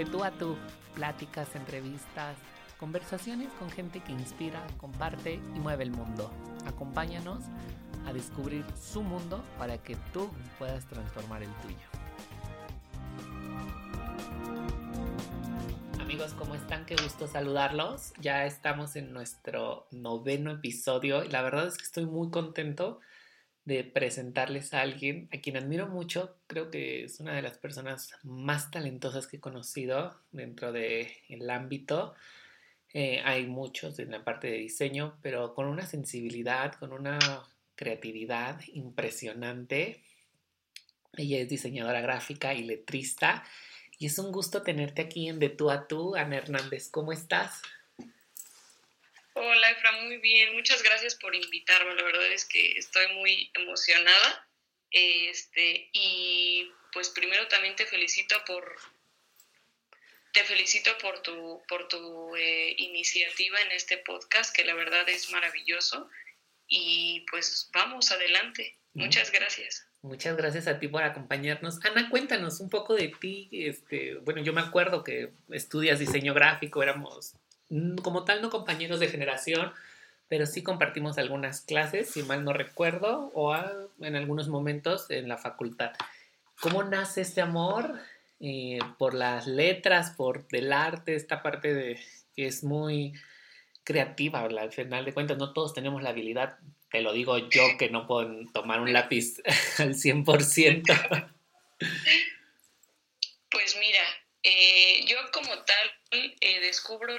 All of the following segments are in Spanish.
De tú a tú, pláticas, entrevistas, conversaciones con gente que inspira, comparte y mueve el mundo. Acompáñanos a descubrir su mundo para que tú puedas transformar el tuyo. Amigos, ¿cómo están? Qué gusto saludarlos. Ya estamos en nuestro noveno episodio y la verdad es que estoy muy contento de presentarles a alguien a quien admiro mucho. Creo que es una de las personas más talentosas que he conocido dentro del ámbito. Eh, hay muchos en la parte de diseño, pero con una sensibilidad, con una creatividad impresionante. Ella es diseñadora gráfica y letrista. Y es un gusto tenerte aquí en De Tú a Tú. Ana Hernández, ¿cómo estás? Hola, Efra, muy bien. Muchas gracias por invitarme. La verdad es que estoy muy emocionada. Este, y pues primero también te felicito por te felicito por tu por tu eh, iniciativa en este podcast, que la verdad es maravilloso. Y pues vamos adelante. Muchas gracias. Muchas gracias a ti por acompañarnos. Ana, cuéntanos un poco de ti. Este, bueno, yo me acuerdo que estudias diseño gráfico, éramos como tal no compañeros de generación, pero sí compartimos algunas clases, si mal no recuerdo, o en algunos momentos en la facultad. ¿Cómo nace este amor eh, por las letras, por el arte, esta parte de que es muy creativa, al final de cuentas no todos tenemos la habilidad, te lo digo yo que no puedo tomar un lápiz al 100%. Pues mira, eh, yo como tal eh, descubro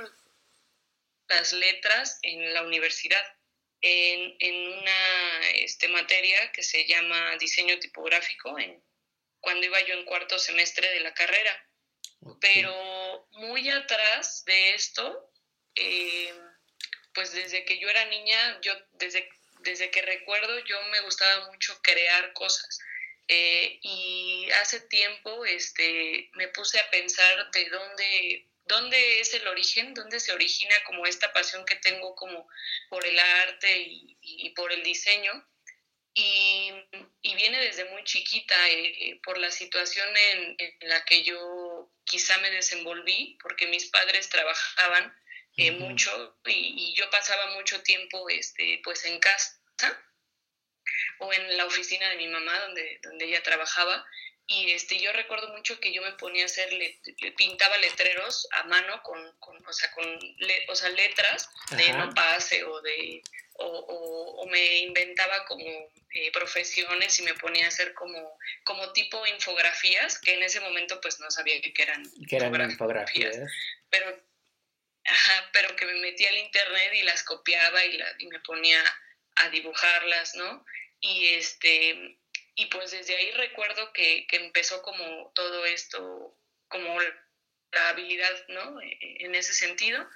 las letras en la universidad, en, en una este, materia que se llama diseño tipográfico, en, cuando iba yo en cuarto semestre de la carrera. Pero muy atrás de esto, eh, pues desde que yo era niña, yo desde, desde que recuerdo, yo me gustaba mucho crear cosas. Eh, y hace tiempo este, me puse a pensar de dónde dónde es el origen, dónde se origina como esta pasión que tengo como por el arte y, por el diseño. Y, viene desde muy chiquita eh, por la situación en, la que yo quizá me desenvolví, porque mis padres trabajaban eh, mucho y, yo pasaba mucho tiempo este, pues en casa o en la oficina de mi mamá donde, donde ella trabajaba y este, yo recuerdo mucho que yo me ponía a hacer, le, pintaba letreros a mano con, con o, sea, con o sea, letras de no pase o de o, o, me inventaba como eh, profesiones y me ponía a hacer como, como tipo infografías, que en ese momento pues no sabía que eran, que eran infografías. Pero, ajá, pero que me metía al internet y las copiaba y, la, y me ponía a dibujarlas, ¿no? Y este y pues desde ahí recuerdo que, empezó como todo esto, como la habilidad, ¿no? E, e, en ese sentido.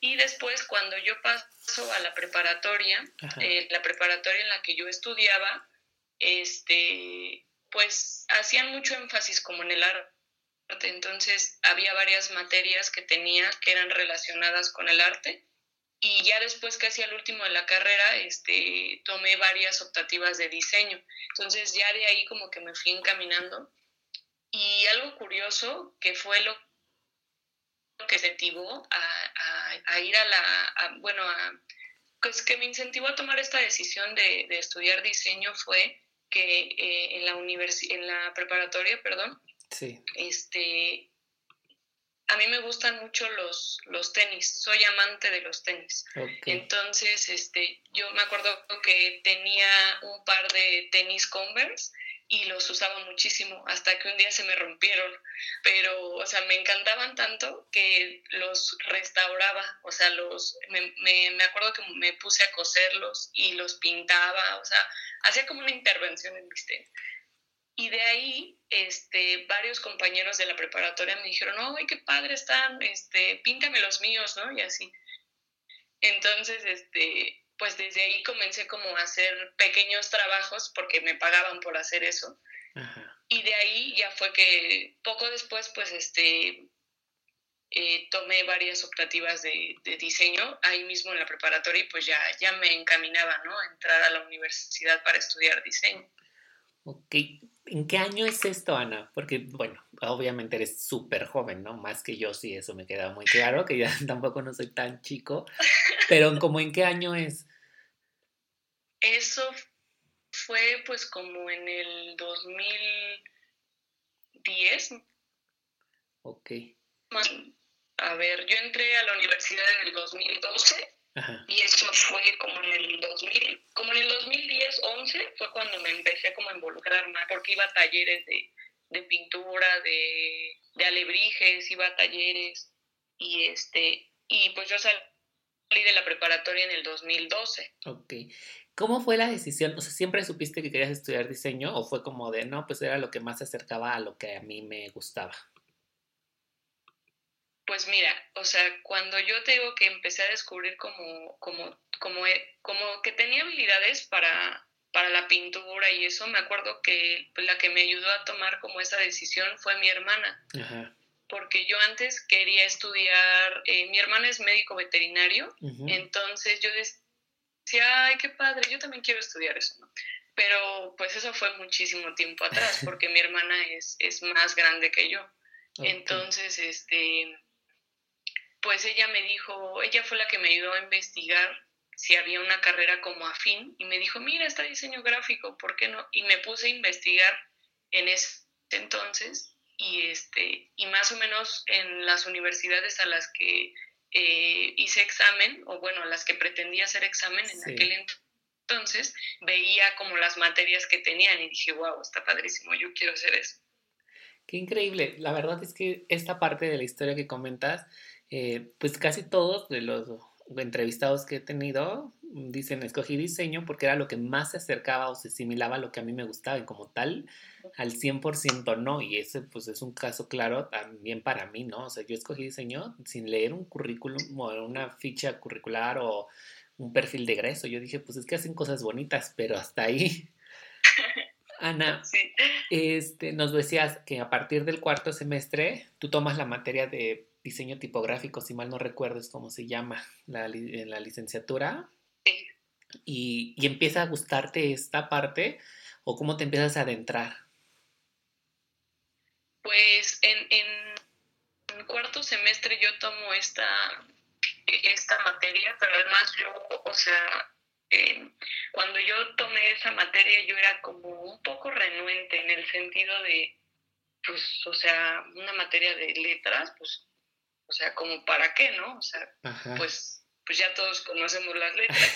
Y después cuando yo paso a la preparatoria, eh, la preparatoria en la que yo estudiaba, este, pues hacían mucho énfasis como en el arte. Entonces había varias materias que tenía que eran relacionadas con el arte y ya después casi al último de la carrera este, tomé varias optativas de diseño. Entonces ya de ahí como que me fui encaminando. Y algo curioso que fue lo que incentivó a, ir a la, bueno, pues que me incentivó a tomar esta decisión de, estudiar diseño fue que eh, en, la en la preparatoria, perdón, sí. este, a mí me gustan mucho los, los tenis, soy amante de los tenis. Entonces, este, yo me acuerdo que tenía un par de tenis Converse y los usaba muchísimo hasta que un día se me rompieron, pero, o sea, me encantaban tanto que los restauraba, o sea, los, me, me, acuerdo que me puse a coserlos y los pintaba, o sea, hacía como una intervención en mis tenis. Y de ahí, este, varios compañeros de la preparatoria me dijeron, ¡ay, qué padre están! Este, píntame los míos, ¿no? Y así. Entonces, este, pues desde ahí comencé como a hacer pequeños trabajos porque me pagaban por hacer eso. Y de ahí ya fue que poco después, pues, este, eh, tomé varias optativas de, de, diseño ahí mismo en la preparatoria y pues ya, ya me encaminaba, ¿no? A entrar a la universidad para estudiar diseño. Ok, ¿En qué año es esto, Ana? Porque, bueno, obviamente eres súper joven, ¿no? Más que yo, sí, eso me queda muy claro, que ya tampoco no soy tan chico. Pero, ¿cómo en qué año es? Eso fue pues como en el 2010. Ok. A ver, yo entré a la universidad en el 2012 y eso fue como en el 2000, como en el 2010, 11 fue cuando me empecé como a involucrar más, porque iba a talleres de, de pintura, de, de, alebrijes, iba a talleres y este y pues yo salí de la preparatoria en el 2012. Ok. ¿Cómo fue la decisión? O sea, ¿siempre supiste que querías estudiar diseño o fue como de, no, pues era lo que más se acercaba a lo que a mí me gustaba? Pues mira, o sea, cuando yo te digo que empecé a descubrir como, como, como, como que tenía habilidades para, para la pintura y eso, me acuerdo que pues, la que me ayudó a tomar como esa decisión fue mi hermana. Porque yo antes quería estudiar, eh, mi hermana es médico veterinario, entonces yo decía, ay, qué padre, yo también quiero estudiar eso, ¿no? Pero pues eso fue muchísimo tiempo atrás, porque mi hermana es, es más grande que yo. Entonces, este, pues ella me dijo, ella fue la que me ayudó a investigar si había una carrera como afín y me dijo, mira, está diseño gráfico, ¿por qué no? Y me puse a investigar en ese entonces y, este, y más o menos en las universidades a las que eh, hice examen, o bueno, a las que pretendía hacer examen en aquel entonces, veía como las materias que tenían y dije, wow, está padrísimo, yo quiero hacer eso. Qué increíble. La verdad es que esta parte de la historia que comentas eh, pues casi todos de los entrevistados que he tenido dicen escogí diseño porque era lo que más se acercaba o se asimilaba a lo que a mí me gustaba y como tal al 100% no y ese pues es un caso claro también para mí, ¿no? O sea, yo escogí diseño sin leer un currículum o una ficha curricular o un perfil de egreso. Yo dije, pues es que hacen cosas bonitas, pero hasta ahí. Ana, este, nos decías que a partir del cuarto semestre tú tomas la materia de diseño tipográfico, si mal no recuerdo es como se llama la, en la licenciatura. Y, y, empieza a gustarte esta parte o cómo te empiezas a adentrar? Pues en, en cuarto semestre yo tomo esta, esta materia, pero además yo, o sea, cuando yo tomé esa materia yo era como un poco renuente en el sentido de, pues, o sea, una materia de letras, pues o sea, como para qué, ¿no? O sea, pues, pues ya todos conocemos las letras.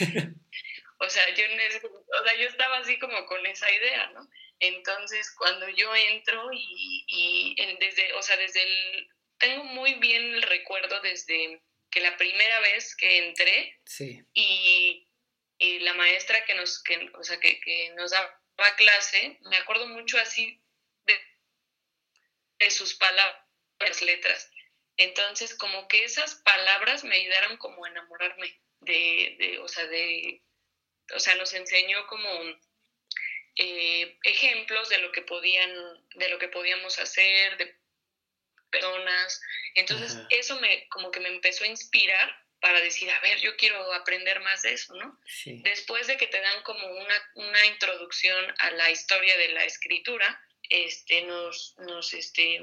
o, sea, yo o sea, yo estaba así como con esa idea, ¿no? Entonces, cuando yo entro y, y desde, o sea, desde el, tengo muy bien el recuerdo desde que la primera vez que entré sí. y, y, la maestra que nos, que, o sea, que, que nos daba clase, me acuerdo mucho así de, de sus palabras, letras. Entonces, como que esas palabras me ayudaron como a enamorarme de, de o sea, de, o sea, nos enseñó como eh, ejemplos de lo que podían, de lo que podíamos hacer, de personas. Entonces, eso me, como que me empezó a inspirar para decir, a ver, yo quiero aprender más de eso, ¿no? Después de que te dan como una, una introducción a la historia de la escritura, este, nos, nos, este,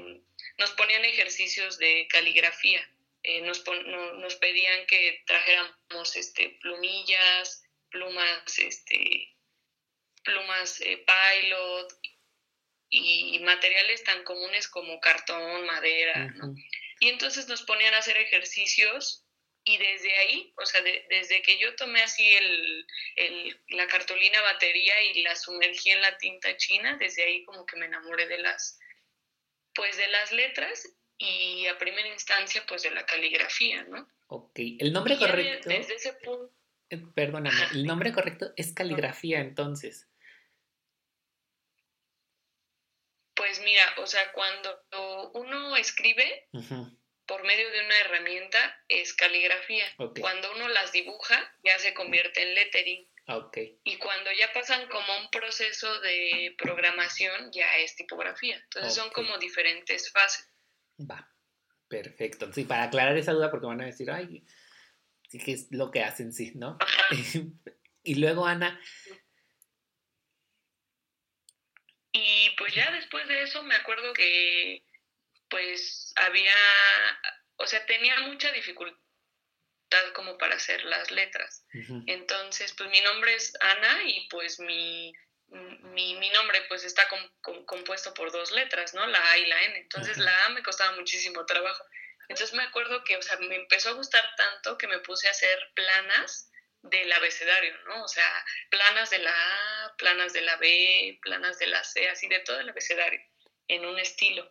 nos ponían ejercicios de caligrafía. Eh, nos, nos pedían que trajéramos este, plumillas, plumas, este, plumas eh, pilot y materiales tan comunes como cartón, madera, Y entonces nos ponían a hacer ejercicios y desde ahí, o sea, desde que yo tomé así el, el, la cartulina batería y la sumergí en la tinta china, desde ahí como que me enamoré de las, pues de las letras y a primera instancia pues de la caligrafía, ¿no? Ok, el nombre correcto... Desde ese punto... Eh, perdóname, el nombre correcto es caligrafía entonces. Pues mira, o sea, cuando uno escribe, por medio de una herramienta es caligrafía. Cuando uno las dibuja, ya se convierte en lettering. Ah, y cuando ya pasan como un proceso de programación, ya es tipografía. Entonces son como diferentes fases. Va, perfecto. Sí, para aclarar esa duda, porque van a decir, ay, sí que es lo que hacen, sí, ¿no? y luego, Ana. Y pues ya después de eso me acuerdo que pues había, o sea, tenía mucha dificultad como para hacer las letras. Entonces, pues mi nombre es Ana y pues mi, mi, mi nombre pues está compuesto por dos letras, ¿no? La A y la N. Entonces la A me costaba muchísimo trabajo. Entonces me acuerdo que, o sea, me empezó a gustar tanto que me puse a hacer planas del abecedario, ¿no? O sea, planas de la A, planas de la B, planas de la C, así de todo el abecedario, en un estilo.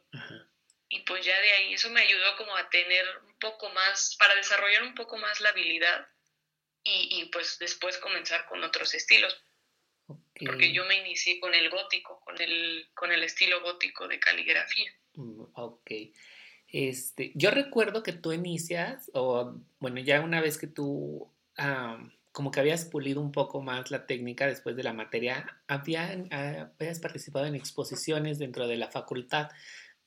Y pues ya de ahí eso me ayudó como a tener un poco más, para desarrollar un poco más la habilidad y, y pues después comenzar con otros estilos. Porque yo me inicié con el gótico, con el, con el estilo gótico de caligrafía. Mm, ok. Este, yo recuerdo que tú inicias, o bueno, ya una vez que tú como que habías pulido un poco más la técnica después de la materia, había, habías participado en exposiciones dentro de la facultad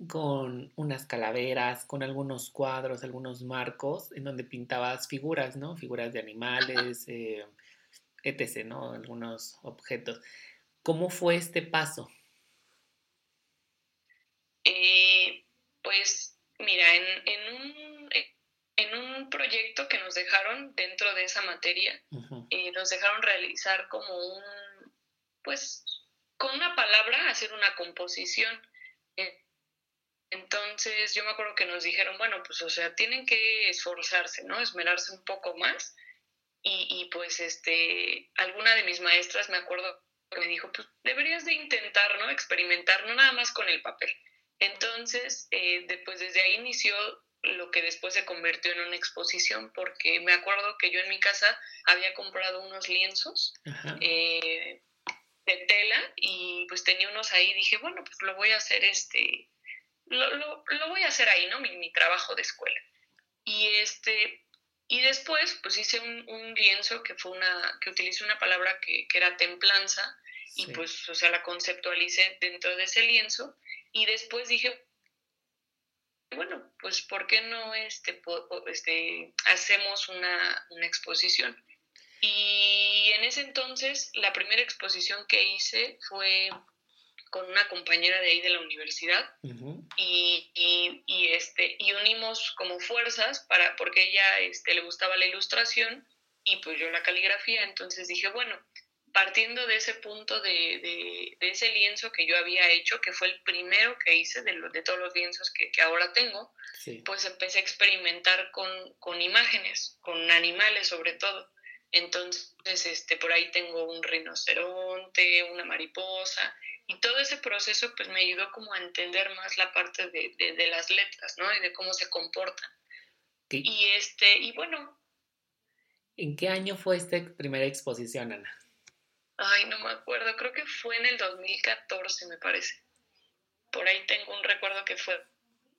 con unas calaveras, con algunos cuadros, algunos marcos, en donde pintabas figuras, ¿no? Figuras de animales, eh, etc., ¿no? Algunos objetos. ¿Cómo fue este paso? Eh, pues mira, en, un, en, un, proyecto que nos dejaron dentro de esa materia, eh, nos dejaron realizar como un, pues, con una palabra, hacer una composición. Eh, entonces yo me acuerdo que nos dijeron, bueno, pues o sea, tienen que esforzarse, ¿no? Esmerarse un poco más y, pues este, alguna de mis maestras me acuerdo me dijo, pues deberías de intentar, ¿no? Experimentar, no nada más con el papel. Entonces, eh, después desde ahí inició lo que después se convirtió en una exposición, porque me acuerdo que yo en mi casa había comprado unos lienzos eh, de tela y pues tenía unos ahí, dije, bueno, pues lo voy a hacer este, lo, lo, lo voy a hacer ahí, ¿no? Mi, mi, trabajo de escuela. Y este, y después, pues hice un, lienzo que fue una, que utilicé una palabra que, que era templanza, y pues, o sea, la conceptualicé dentro de ese lienzo, y después dije, bueno, pues, ¿por qué no este, este, hacemos una, una exposición? Y en ese entonces, la primera exposición que hice fue con una compañera de ahí de la universidad y, y, este, y unimos como fuerzas para, porque ella este, le gustaba la ilustración y pues yo la caligrafía, entonces dije, bueno, partiendo de ese punto de, de, ese lienzo que yo había hecho, que fue el primero que hice de, de todos los lienzos que, que ahora tengo, pues empecé a experimentar con, con imágenes, con animales sobre todo. Entonces, este, por ahí tengo un rinoceronte, una mariposa, y todo ese proceso pues me ayudó como a entender más la parte de, de, las letras, ¿no? Y de cómo se comportan. Y este, y bueno. ¿En qué año fue esta primera exposición, Ana? Ay, no me acuerdo, creo que fue en el 2014, me parece. Por ahí tengo un recuerdo que fue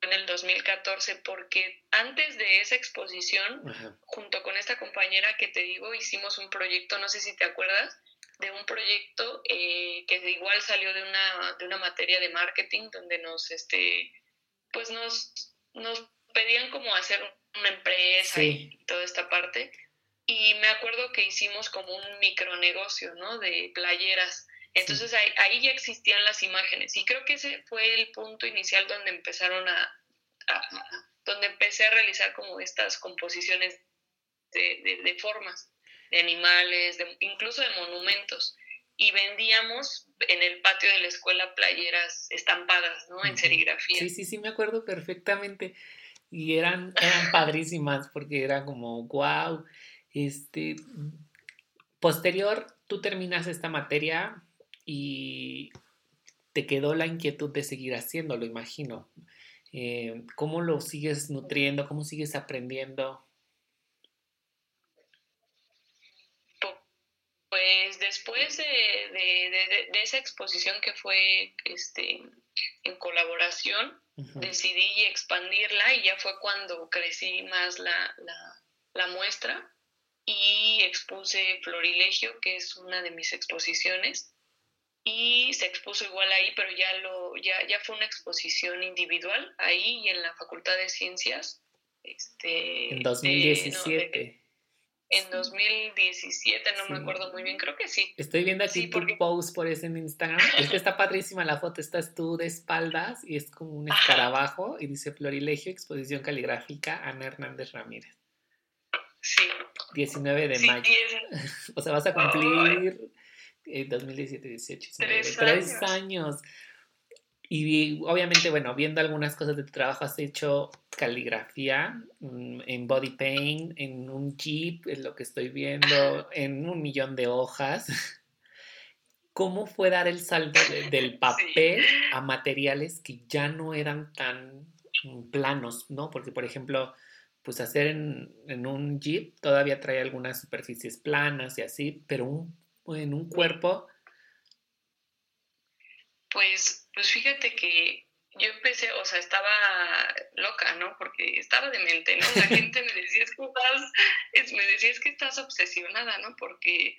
en el 2014, porque antes de esa exposición, junto con esta compañera que te digo, hicimos un proyecto, no sé si te acuerdas, de un proyecto eh, que igual salió de una, de una materia de marketing donde nos, este, pues nos, nos pedían como hacer una empresa y toda esta parte. Y me acuerdo que hicimos como un micronegocio, ¿no? De playeras. Entonces ahí, ahí, ya existían las imágenes y creo que ese fue el punto inicial donde empezaron a, donde empecé a realizar como estas composiciones de, de formas de animales, incluso de monumentos. Y vendíamos en el patio de la escuela playeras estampadas, ¿no? En serigrafía. Sí, sí, sí, me acuerdo perfectamente. Y eran, eran padrísimas porque era como, wow. Este, posterior, tú terminas esta materia y te quedó la inquietud de seguir haciéndolo, imagino. Eh, ¿Cómo lo sigues nutriendo? ¿Cómo sigues aprendiendo? Pues después de, esa exposición que fue este, en colaboración, decidí expandirla y ya fue cuando crecí más la, la, muestra y expuse Florilegio, que es una de mis exposiciones, y se expuso igual ahí, pero ya, lo, ya, ya fue una exposición individual ahí y en la Facultad de Ciencias. Este, en 2017. En 2017, no me acuerdo muy bien, creo que sí. Estoy viendo aquí tu post por eso en Instagram. Es que está padrísima la foto, estás tú de espaldas y es como un escarabajo y dice Florilegio, exposición caligráfica, Ana Hernández Ramírez. Sí. 19 de mayo. o sea, vas a cumplir 2017, 18, 19, tres, años. Y obviamente, bueno, viendo algunas cosas de tu trabajo, has hecho caligrafía mm, en body paint, en un jeep, es lo que estoy viendo, en un millón de hojas. ¿Cómo fue dar el salto del papel a materiales que ya no eran tan planos, ¿no? Porque, por ejemplo, pues hacer en, en un jeep todavía trae algunas superficies planas y así, pero un, en un cuerpo... Pues pues fíjate que yo empecé, o sea, estaba loca, ¿no? Porque estaba demente, ¿no? La gente me decía, es que estás, me decía, es que estás obsesionada, ¿no? Porque,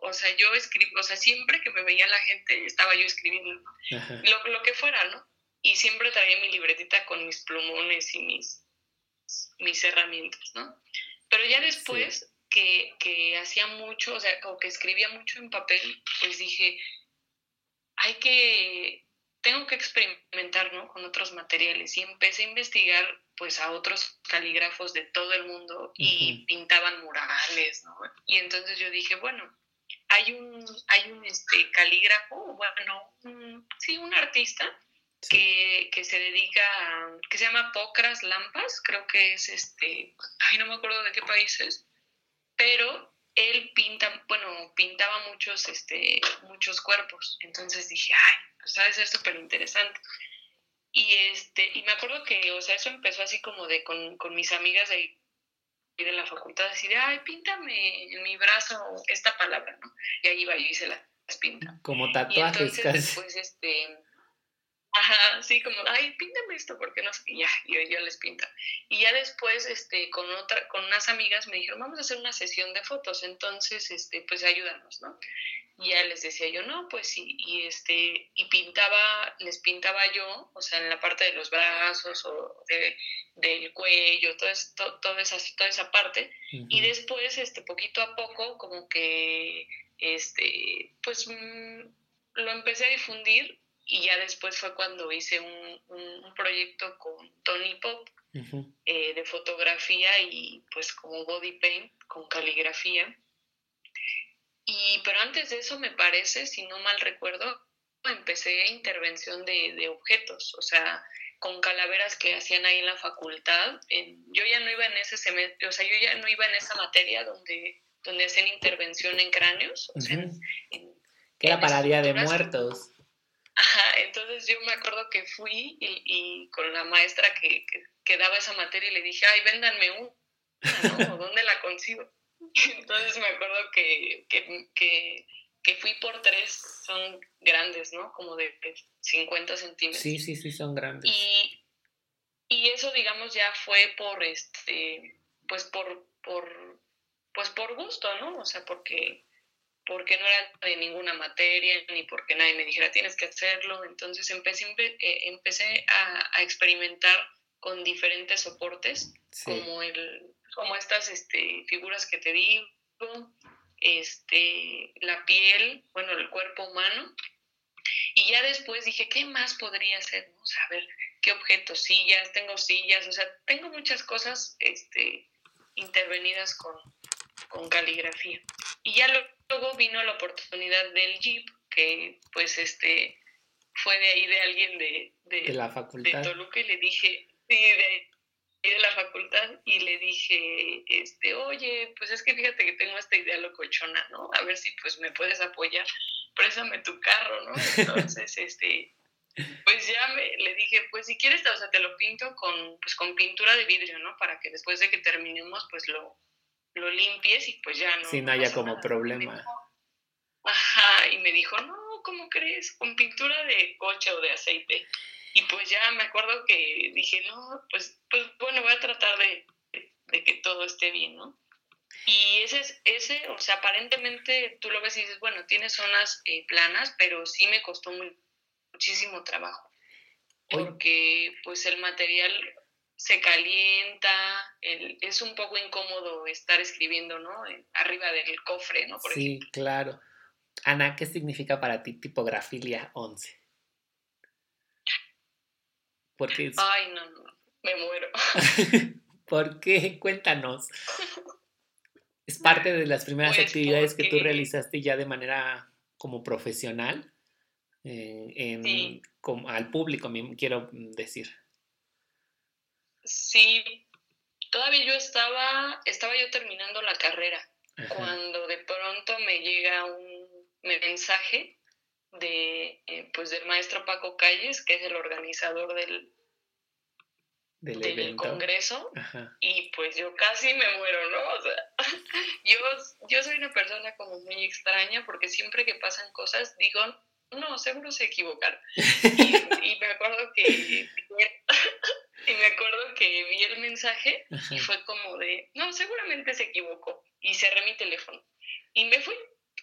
o sea, yo escribo, o sea, siempre que me veía la gente, estaba yo escribiendo, ¿no? Lo, lo, que fuera, ¿no? Y siempre traía mi libretita con mis plumones y mis, mis herramientas, ¿no? Pero ya después que, que hacía mucho, o sea, o que escribía mucho en papel, pues dije, hay que, tengo que experimentar, ¿no? Con otros materiales y empecé a investigar, pues, a otros calígrafos de todo el mundo y pintaban murales, ¿no? Y entonces yo dije, bueno, hay un, hay un este, calígrafo, bueno, sí, un artista que, que, se dedica, a, que se llama Pocras Lampas, creo que es este, ay, no me acuerdo de qué país es, pero él pinta, bueno, pintaba muchos, este, muchos cuerpos. Entonces dije, ay, pues ha de ser súper interesante. Y, este, y me acuerdo que, o sea, eso empezó así como de con, con mis amigas de, de la facultad, así de, ay, píntame en mi brazo esta palabra, ¿no? Y ahí iba yo y se las, pinta. Como tatuajes casi. Pues, este, Ajá, sí, como, ay, píntame esto, porque no sé, y ya, yo, yo les pinta. Y ya después, este, con otra, con unas amigas me dijeron, vamos a hacer una sesión de fotos, entonces, este, pues ayúdanos, ¿no? Y ya les decía yo, no, pues sí, y este, y pintaba, les pintaba yo, o sea, en la parte de los brazos o de, del cuello, todo esto, toda esa, toda esa parte, y después, este, poquito a poco, como que, este, pues, mm, lo empecé a difundir y ya después fue cuando hice un, un, proyecto con Tony Pop eh, de fotografía y pues como body paint con caligrafía. Y, pero antes de eso me parece, si no mal recuerdo, empecé intervención de, de objetos, o sea, con calaveras que hacían ahí en la facultad. yo ya no iba en ese semestre, o sea, yo ya no iba en esa materia donde, donde hacen intervención en cráneos, o sea, en, que era para Día de Muertos. Ajá, entonces yo me acuerdo que fui y, y con la maestra que, que, daba esa materia y le dije, ay, véndanme una, ¿no? ¿Dónde la consigo? Entonces me acuerdo que, que, que, fui por tres, son grandes, ¿no? Como de 50 centímetros. Sí, sí, sí, son grandes. Y, y eso, digamos, ya fue por, este, pues por, por, pues por gusto, ¿no? O sea, porque porque no era de ninguna materia, ni porque nadie me dijera tienes que hacerlo. Entonces empecé, eh, empecé a, experimentar con diferentes soportes, como, el, como estas este, figuras que te digo, este, la piel, bueno, el cuerpo humano. Y ya después dije, ¿qué más podría hacer? ¿no? a ver, ¿qué objetos? Sillas, tengo sillas, o sea, tengo muchas cosas este, intervenidas con, con caligrafía. Y ya luego vino la oportunidad del Jeep, que pues este fue de ahí de alguien de, de, la facultad. De Toluca y le dije, sí, de, de la facultad y le dije, este, oye, pues es que fíjate que tengo esta idea locochona, ¿no? A ver si pues me puedes apoyar, préstame tu carro, ¿no? Entonces, este, pues ya me, le dije, pues si quieres, o sea, te lo pinto con, pues con pintura de vidrio, ¿no? Para que después de que terminemos, pues lo, lo limpies y pues ya no. Si no haya como problema. ajá, y me dijo, no, ¿cómo crees? Con pintura de coche o de aceite. Y pues ya me acuerdo que dije, no, pues, pues bueno, voy a tratar de, que todo esté bien, ¿no? Y ese, es, ese, o sea, aparentemente tú lo ves y dices, bueno, tiene zonas eh, planas, pero sí me costó muchísimo trabajo. Porque pues el material se calienta, es un poco incómodo estar escribiendo, ¿no? Arriba del cofre, ¿no? sí, claro. Ana, ¿qué significa para ti tipografía 11? Porque Ay, no, no, me muero. ¿Por qué? Cuéntanos. ¿Es parte de las primeras pues, actividades que tú realizaste ya de manera como profesional? Eh, en, como, al público, quiero decir. Sí, todavía yo estaba, estaba yo terminando la carrera, cuando de pronto me llega un mensaje de, eh, pues del maestro Paco Calles, que es el organizador del, del, congreso, y pues yo casi me muero, ¿no? O sea, yo, yo soy una persona como muy extraña porque siempre que pasan cosas digo, no, seguro se equivocaron. y, me acuerdo que y me acuerdo que vi el mensaje y fue como de, no, seguramente se equivocó. Y cerré mi teléfono. Y me fui.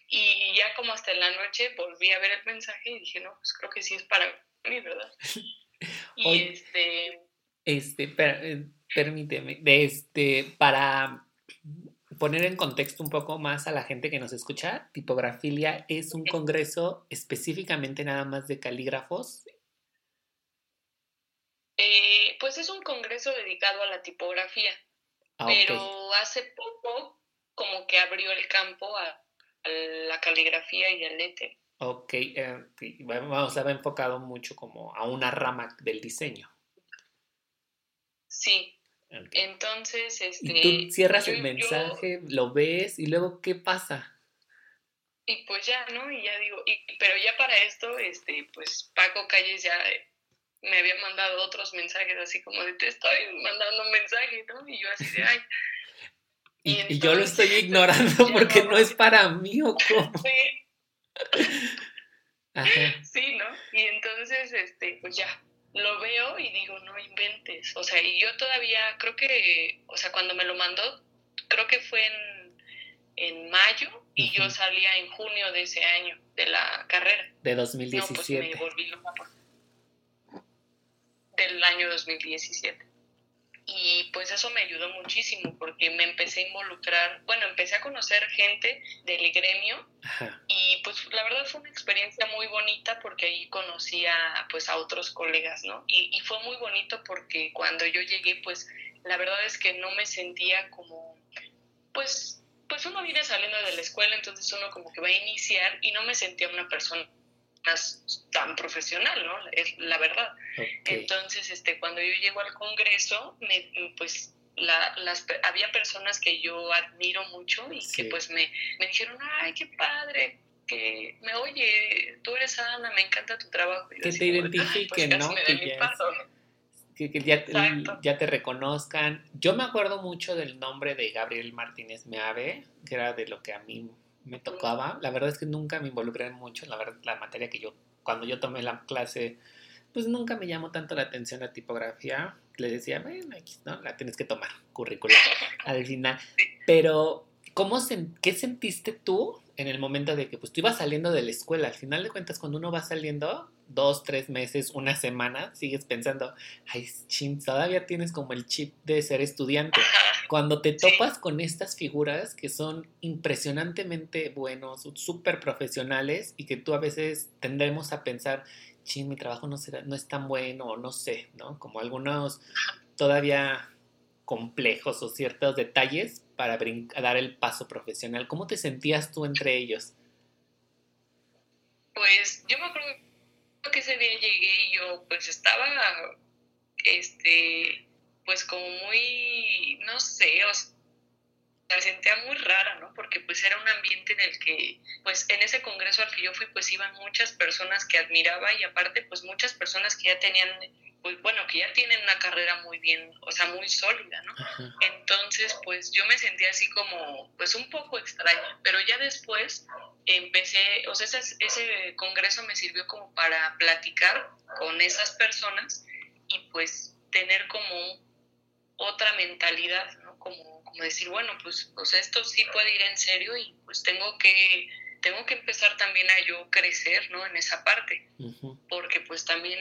Y ya como hasta la noche volví a ver el mensaje y dije, no, pues creo que sí es para mí, ¿verdad? Y este... Este, eh, permíteme, de este, para poner en contexto un poco más a la gente que nos escucha, Tipografilia es un congreso específicamente nada más de calígrafos. Eh, pues es un congreso dedicado a la tipografía, ah, pero hace poco como que abrió el campo a, la caligrafía y al éter. Ok, eh, vamos a ver enfocado mucho como a una rama del diseño. Sí, entonces, este... Y tú cierras el mensaje, lo ves y luego, ¿qué pasa? Y pues ya, ¿no? Y ya digo, y, pero ya para esto, este, pues Paco Calles ya me había mandado otros mensajes así como de, te estoy mandando un mensaje, ¿no? Y yo así de, ay... Y, yo lo estoy ignorando porque no, es para mí o cómo. Sí. Ajá. Sí, ¿no? Y entonces, este, pues ya, lo veo y digo, no inventes. O sea, y yo todavía creo que, o sea, cuando me lo mandó, creo que fue en, en mayo y yo salía en junio de ese año, de la carrera. De 2017. No, pues me volví loca del año 2017. Y pues eso me ayudó muchísimo porque me empecé a involucrar, bueno, empecé a conocer gente del gremio y pues la verdad fue una experiencia muy bonita porque ahí conocí a, pues a otros colegas, ¿no? Y, y fue muy bonito porque cuando yo llegué pues la verdad es que no me sentía como, pues, pues uno viene saliendo de la escuela, entonces uno como que va a iniciar y no me sentía una persona tan profesional, ¿no? Es la verdad. Entonces, este, cuando yo llego al Congreso, me, pues la, las, había personas que yo admiro mucho y que pues me, me dijeron, ay, qué padre, que me oye, tú eres Ana, me encanta tu trabajo. que te pues, identifiquen, ¿no? Que, que, ya, ya, te reconozcan. Yo me acuerdo mucho del nombre de Gabriel Martínez Meave, que era de lo que a mí me tocaba. La verdad es que nunca me involucré mucho en la, la materia que yo, cuando yo tomé la clase, pues nunca me llamó tanto la atención la tipografía. Le decía, bueno, ¿no? La tienes que tomar, currículum, al final. Pero, ¿cómo ¿qué sentiste tú en el momento de que pues, tú ibas saliendo de la escuela? Al final de cuentas, cuando uno va saliendo, dos, tres meses, una semana, sigues pensando, ay, chin, todavía tienes como el chip de ser estudiante. Cuando te topas con estas figuras que son impresionantemente buenos, súper profesionales y que tú a veces tendremos a pensar, chin, mi trabajo no, será, no es tan bueno o no sé, ¿no? Como algunos todavía complejos o ciertos detalles para dar el paso profesional. ¿Cómo te sentías tú entre ellos? Pues yo me acuerdo que ese día llegué y yo pues estaba este pues como muy, no sé, o sea, me sentía muy rara, ¿no? Porque pues era un ambiente en el que, pues en ese congreso al que yo fui, pues iban muchas personas que admiraba y aparte, pues muchas personas que ya tenían, pues bueno, que ya tienen una carrera muy bien, o sea, muy sólida, ¿no? Entonces, pues yo me sentía así como, pues un poco extraña, pero ya después empecé, o sea, ese, ese congreso me sirvió como para platicar con esas personas y pues tener como un otra mentalidad, ¿no? Como, como decir, bueno, pues, pues esto sí puede ir en serio y pues tengo que, tengo que empezar también a yo crecer, ¿no? En esa parte, porque pues también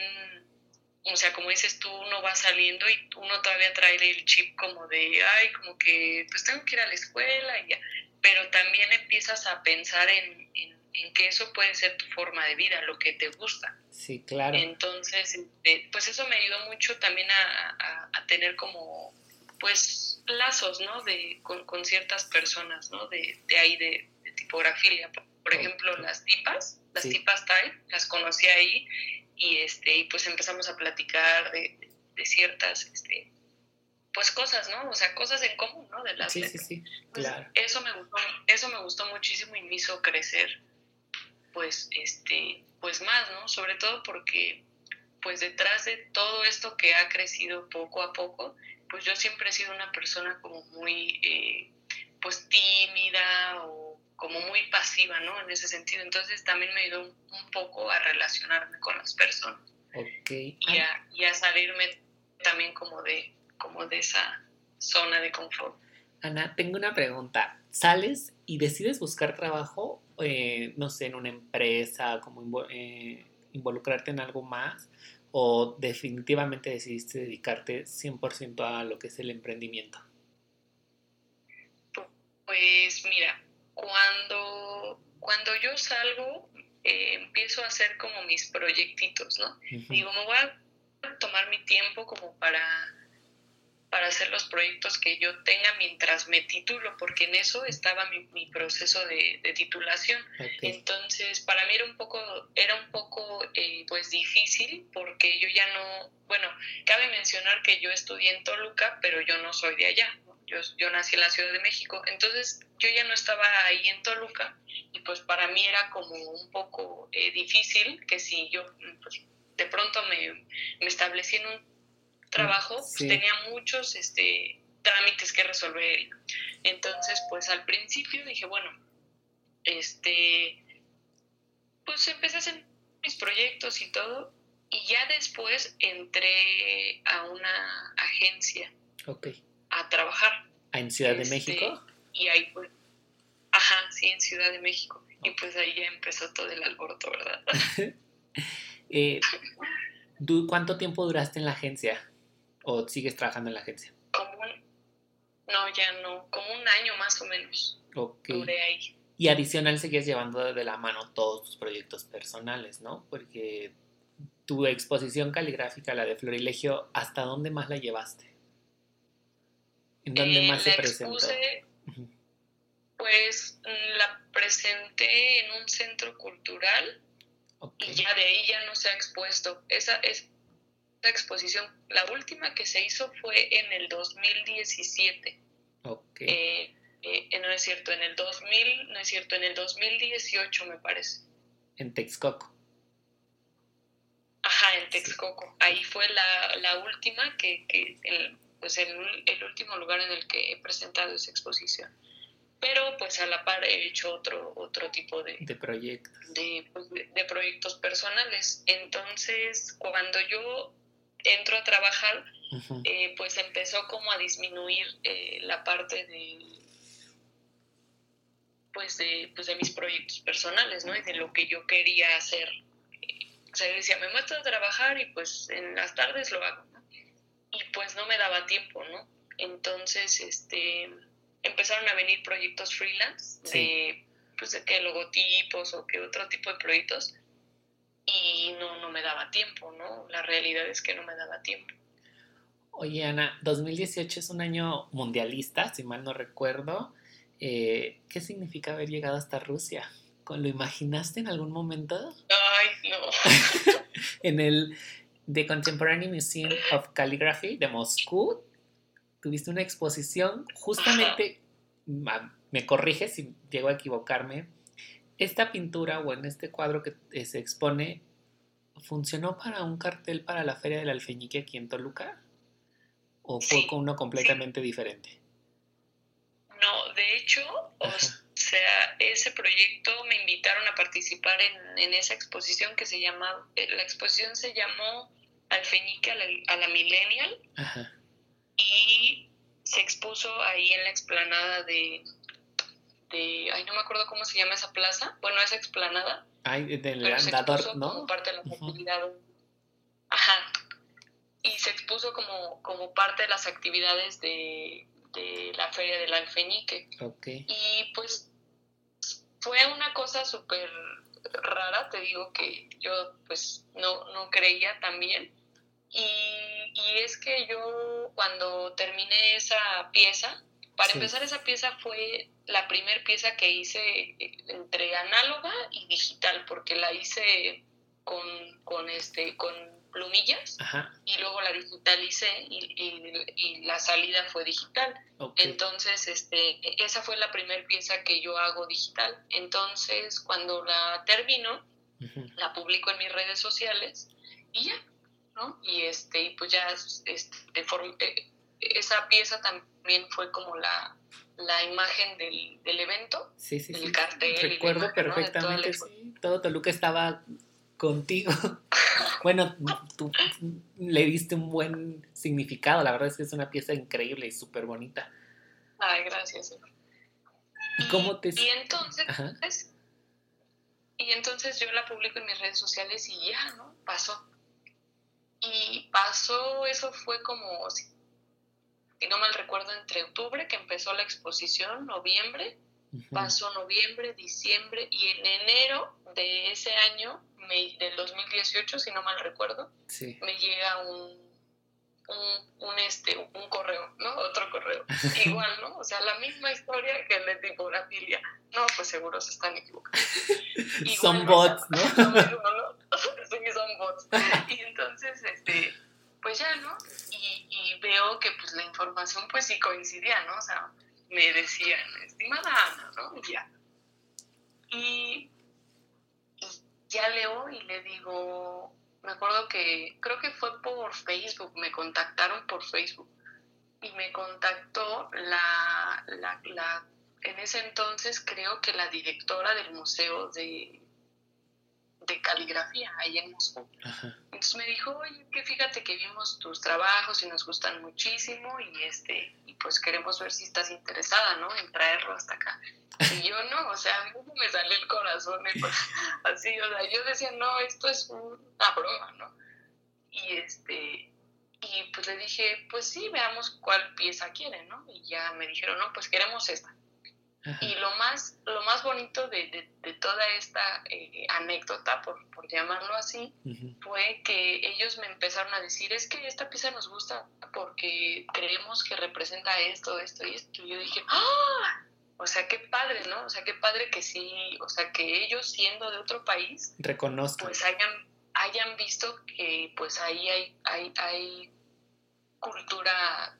o sea, como dices tú, uno va saliendo y uno todavía trae el chip como de, ay, como que pues tengo que ir a la escuela y ya, pero también empiezas a pensar en, en, que eso puede ser tu forma de vida, lo que te gusta. Sí, claro. Entonces, este, pues eso me ayudó mucho también a, a, tener como, pues, lazos, ¿no? De, con, con ciertas personas, ¿no? De, de ahí, de, tipografía. Por ejemplo, las tipas, las tipas type, las conocí ahí y este y pues empezamos a platicar de, ciertas este, pues cosas no o sea cosas en común no de las sí, sí, sí, pues, claro. eso me gustó eso me gustó muchísimo y me hizo crecer pues este pues más no sobre todo porque pues detrás de todo esto que ha crecido poco a poco pues yo siempre he sido una persona como muy eh, pues tímida o como muy pasiva, ¿no? En ese sentido. Entonces también me ayudó un, poco a relacionarme con las personas. Okay. Y, a, y a salirme también como de, como de esa zona de confort. Ana, tengo una pregunta. ¿Sales y decides buscar trabajo, eh, no sé, en una empresa, como eh, involucrarte en algo más? ¿O definitivamente decidiste dedicarte 100% a lo que es el emprendimiento? Pues mira, cuando, cuando yo salgo, eh, empiezo a hacer como mis proyectitos, ¿no? Digo, me voy a tomar mi tiempo como para, para hacer los proyectos que yo tenga mientras me titulo, porque en eso estaba mi, proceso de, titulación. Entonces, para mí era un poco, era un poco eh, pues difícil, porque yo ya no, bueno, cabe mencionar que yo estudié en Toluca, pero yo no soy de allá, yo, yo, nací en la Ciudad de México, entonces yo ya no estaba ahí en Toluca y pues para mí era como un poco eh, difícil que si yo pues, de pronto me, me, establecí en un trabajo, pues, tenía muchos este, trámites que resolver. Entonces pues al principio dije, bueno, este, pues empecé a hacer mis proyectos y todo y ya después entré a una agencia. Okay a trabajar. ¿En Ciudad de México? Este, y ahí pues, ajá, sí, en Ciudad de México. Y pues ahí ya empezó todo el alboroto, ¿verdad? eh, ¿Cuánto tiempo duraste en la agencia? ¿O sigues trabajando en la agencia? Como un, no, ya no, como un año más o menos. Ok. Duré ahí. Y adicional seguías llevando de la mano todos tus proyectos personales, ¿no? Porque tu exposición caligráfica, la de Florilegio, ¿hasta dónde más la llevaste? ¿En dónde eh, más se presentó? pues la presenté en un centro cultural y ya de ahí ya no se ha expuesto. Esa, esa exposición, la última que se hizo fue en el 2017. Ok. Eh, eh, no es cierto, en el 2000, no es cierto, en el 2018 me parece. En Texcoco. Ajá, en Texcoco. Ahí fue la, la última que, que el, pues el, el, último lugar en el que he presentado esa exposición. Pero pues a la par he hecho otro, otro tipo de, de proyectos. Pues, de, proyectos personales. Entonces, cuando yo entro a trabajar, eh, pues empezó como a disminuir eh, la parte de pues de, pues de mis proyectos personales, ¿no? Y de lo que yo quería hacer. O sea, decía, me muestro a trabajar y pues en las tardes lo hago y pues no me daba tiempo, ¿no? Entonces, este, empezaron a venir proyectos freelance de, pues, de que logotipos o que otro tipo de proyectos y no, no me daba tiempo, ¿no? La realidad es que no me daba tiempo. Oye, Ana, 2018 es un año mundialista, si mal no recuerdo. Eh, ¿Qué significa haber llegado hasta Rusia? ¿Lo imaginaste en algún momento? Ay, no. en el The Contemporary Museum of Calligraphy de Moscú. Tuviste una exposición, justamente, me corrige si llego a equivocarme, esta pintura o en este cuadro que eh, se expone, ¿funcionó para un cartel para la Feria del Alfeñique aquí en Toluca? ¿O fue con uno completamente diferente? No, de hecho, o sea, ese proyecto me invitaron a participar en, esa exposición que se llama, eh, la exposición se llamó Alfeñique a la, a la Millennial y se expuso ahí en la explanada de, de, ay, no me acuerdo cómo se llama esa plaza, bueno, esa explanada. Ay, del andador, ¿no? Como parte de la actividad. Ajá. y se expuso como, como parte de las actividades de, de la Feria del Alfeñique. Okay. Y pues fue una cosa súper rara, te digo que yo pues no, no creía también. Y, y, es que yo cuando terminé esa pieza, para empezar esa pieza fue la primera pieza que hice entre análoga y digital, porque la hice con, con, este, con plumillas y luego la digitalicé y, y, la salida fue digital. Entonces, este, esa fue la primera pieza que yo hago digital. Entonces, cuando la termino, la publico en mis redes sociales y ya, ¿no? Y este, pues ya este, eh, esa pieza también fue como la, la imagen del, del evento, sí, sí, el cartel. Recuerdo perfectamente, sí. Todo Toluca estaba contigo. bueno, tú le diste un buen significado. La verdad es que es una pieza increíble y súper bonita. Ay, gracias. ¿Y cómo te... Y entonces, y entonces yo la publico en mis redes sociales y ya, ¿no? Pasó. Y pasó, eso fue como, si no mal recuerdo, entre octubre, que empezó la exposición, noviembre, pasó noviembre, diciembre, y en enero de ese año del 2018, si no mal recuerdo, me llega un, un, este, un correo, ¿no? Otro correo. Igual, ¿no? O sea, la misma historia que el de tipografilia. No, pues seguro se están equivocando. son bots, ¿no? sí, son bots. Y entonces, este, pues ya, ¿no? Y, y veo que pues la información pues sí coincidía, ¿no? O sea, me decían, estimada Ana, ¿no? Y ya. Y ya leo y le digo, me acuerdo que creo que fue por Facebook, me contactaron por Facebook y me contactó la, la, la en ese entonces creo que la directora del museo de, de caligrafía ahí en Moscú. Entonces me dijo, oye, que fíjate que vimos tus trabajos y nos gustan muchísimo y este y pues queremos ver si estás interesada, ¿no? En traerlo hasta acá. Y yo no, o sea, a mí me salió el corazón pues, así, o sea, yo decía, no, esto es una broma, ¿no? Y este y pues le dije, pues sí, veamos cuál pieza quiere, ¿no? Y ya me dijeron, no, pues queremos esta. Y lo más, lo más bonito de, de, toda esta eh, anécdota, por, por, llamarlo así, fue que ellos me empezaron a decir, es que esta pieza nos gusta porque creemos que representa esto, esto y esto. Y yo dije, ¡ah! O sea, qué padre, ¿no? O sea, qué padre que sí, o sea, que ellos siendo de otro país, reconozcan. Pues hayan, hayan visto que pues ahí hay, hay, hay cultura,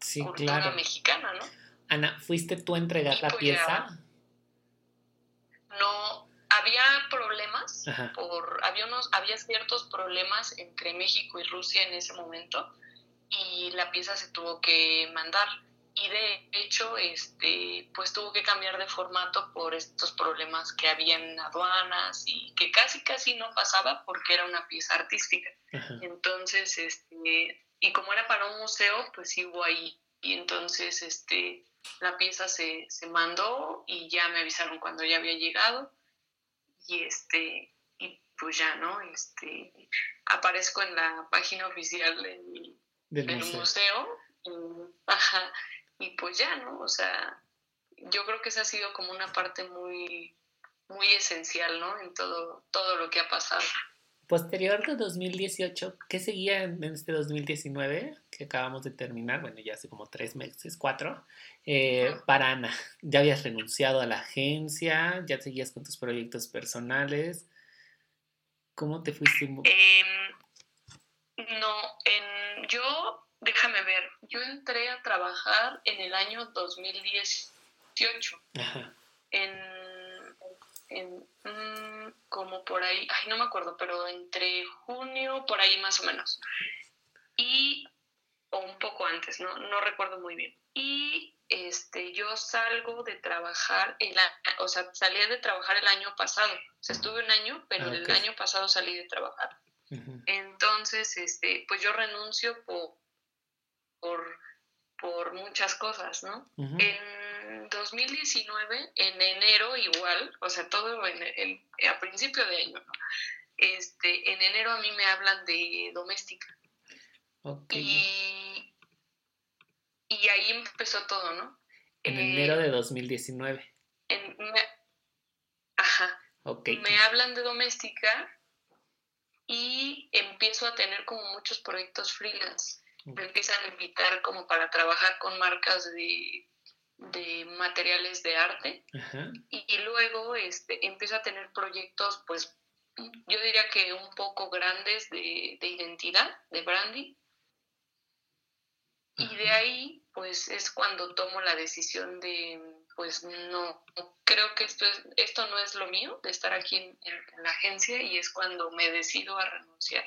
sí, cultura mexicana, ¿no? Ana, ¿fuiste tú a entregar la pieza? no, había problemas, por, había, unos, había ciertos problemas entre México y Rusia en ese momento y la pieza se tuvo que mandar. Y de hecho este pues tuvo que cambiar de formato por estos problemas que había en aduanas y que casi casi no pasaba porque era una pieza artística. Entonces este y como era para un museo pues sí hubo ahí. Y entonces este la pieza se, se mandó y ya me avisaron cuando ya había llegado. Y este y pues ya no este aparezco en la página oficial del, museo, y, ajá, y pues ya no o sea yo creo que esa ha sido como una parte muy muy esencial no en todo todo lo que ha pasado. Posterior de 2018, ¿qué seguía en este 2019 que acabamos de terminar? Bueno, ya hace como tres meses, cuatro. Eh, para Ana, ¿ya habías renunciado a la agencia? ¿Ya seguías con tus proyectos personales? ¿Cómo te fuiste? Em, no, en, yo, déjame ver, yo entré a trabajar en el año 2018. Ajá. En en, mm, como por ahí, ay, no me acuerdo, pero entre junio, por ahí más o menos. Y, o un poco antes, no, no recuerdo muy bien. Y este, yo salgo de trabajar, el, o sea, salí de trabajar el año pasado. O sea, estuve un año, pero ah, el año pasado salí de trabajar. Entonces, este, pues yo renuncio por, por, por muchas cosas, ¿no? En 2019, en enero igual, o sea, todo en, a principio de año, Este, en enero a mí me hablan de doméstica. Empezó todo, ¿no? En enero de 2019. En, ajá. Ok. Me hablan de doméstica y empiezo a tener como muchos proyectos freelance. Me empiezan a invitar como para trabajar con marcas de, de materiales de arte Ajá. y, y luego este, empiezo a tener proyectos pues yo diría que un poco grandes de, de identidad, de branding. Y de ahí, pues es cuando tomo la decisión de, pues no, creo que esto, es, esto no es lo mío, de estar aquí en, en la agencia, y es cuando me decido a renunciar.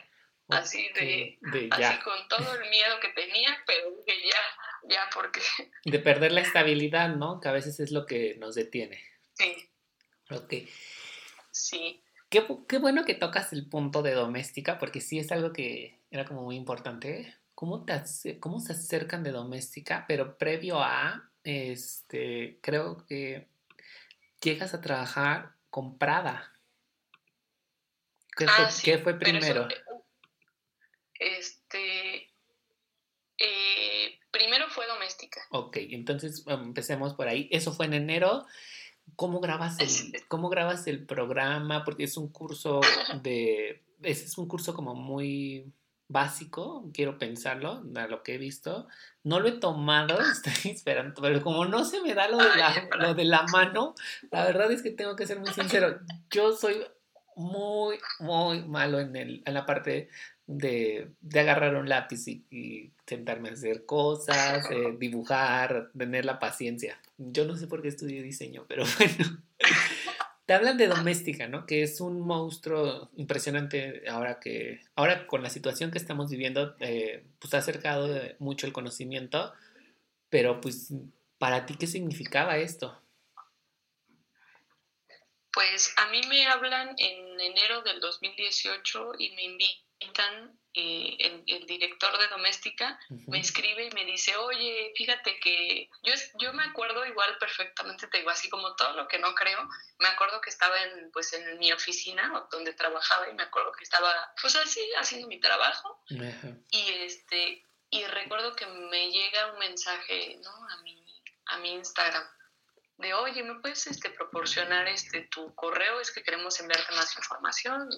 Así de, de así ya. con todo el miedo que tenía, pero dije ya, ya, porque De perder la estabilidad, ¿no? Que a veces es lo que nos detiene. sí, Ok. sí. Qué, qué bueno que tocas el punto de doméstica, porque sí es algo que era como muy importante. ¿Cómo, te, cómo se acercan de doméstica? Pero previo a, este, creo que llegas a trabajar con Prada. ¿Qué fue, Ah, sí, qué fue eso, primero? este, eh, primero fue doméstica. Ok, entonces um, empecemos por ahí. Eso fue en enero. ¿Cómo grabas el, cómo grabas el programa? Porque es un curso de, es, es un curso como muy básico, quiero pensarlo, a lo que he visto. No lo he tomado, estoy esperando, pero como no se me da lo de la, lo de la mano, la verdad es que tengo que ser muy sincero. Yo soy muy, muy malo en, el, en la parte de, de agarrar un lápiz y, y sentarme a hacer cosas, eh, dibujar, tener la paciencia. Yo no sé por qué estudié diseño, pero bueno. Te hablan de doméstica, ¿no? Que es un monstruo impresionante ahora que, ahora con la situación que estamos viviendo, eh, pues ha acercado eh, mucho el conocimiento, pero pues para ti, ¿qué significaba esto? Pues a mí me hablan en enero del 2018 y me invitan, eh, el, el director de doméstica me escribe y me dice, oye, fíjate que yo, es- yo me acuerdo igual perfectamente, te digo, así como todo lo que no creo, me acuerdo que estaba en, pues, en mi oficina donde trabajaba y me acuerdo que estaba pues así haciendo mi trabajo. Y este y recuerdo que me llega un mensaje no a mi a mi Instagram de oye me puedes este proporcionar este tu correo es que queremos enviarte más información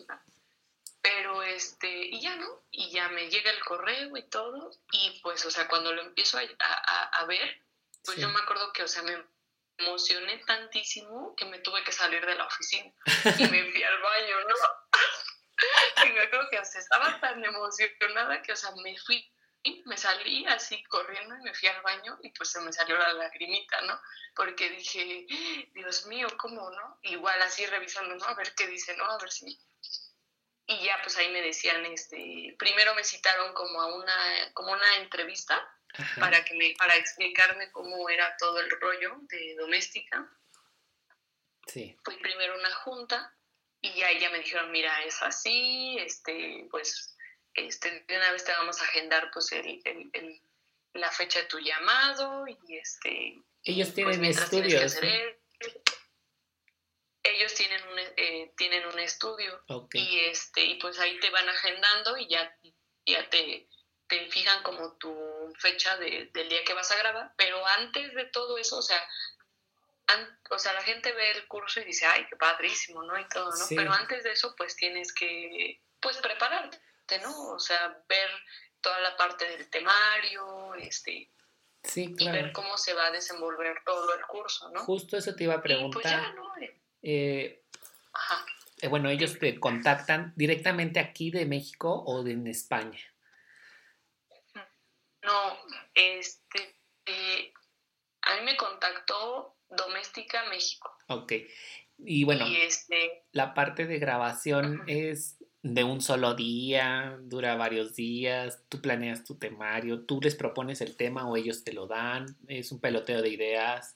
pero este y ya no y ya me llega el correo y todo y pues o sea cuando lo empiezo a, a- a ver pues Sí. yo me acuerdo que o sea me emocioné tantísimo que me tuve que salir de la oficina y me fui al baño no y me acuerdo que o sea, estaba tan emocionada que, o sea, me fui, me salí así corriendo y me fui al baño y pues se me salió la lagrimita, ¿no? Porque dije, Dios mío, ¿cómo, no? Igual así revisando, ¿no? A ver qué dice, ¿no? A ver si... Y ya pues ahí me decían, este, primero me citaron como a una, como una entrevista Ajá. para que me, para explicarme cómo era todo el rollo de doméstica Sí. fui primero a una junta y ya me dijeron, mira, es así, este, pues, este, de una vez te vamos a agendar, pues, el, el- el- la fecha de tu llamado y, este... Ellos pues, tienen mientras tienes que estudios. hacer esto. Ellos tienen un, eh, tienen un estudio y, este, y pues ahí te van agendando y ya, ya te, te fijan como tu fecha de- del día que vas a grabar, pero antes de todo eso, o sea, an- o sea, la gente ve el curso y dice, ay, qué padrísimo, ¿no? Y todo, ¿no? Sí. Pero antes de eso, pues tienes que, pues, prepararte, ¿no? O sea, ver toda la parte del temario, este, Sí, y ver claro. cómo se va a desenvolver todo el curso, ¿no? Justo eso te iba a Y pues ya, preguntar. ¿no? Eh, Eh, Ajá. eh, bueno, ellos te contactan directamente aquí de México o de en España. No, este, eh, a mí me contactó Doméstica México. Ok. Y bueno, Y este, la parte de grabación Ajá. es de un solo día, dura varios días, tú planeas tu temario, tú les propones el tema o ellos te lo dan, es un peloteo de ideas.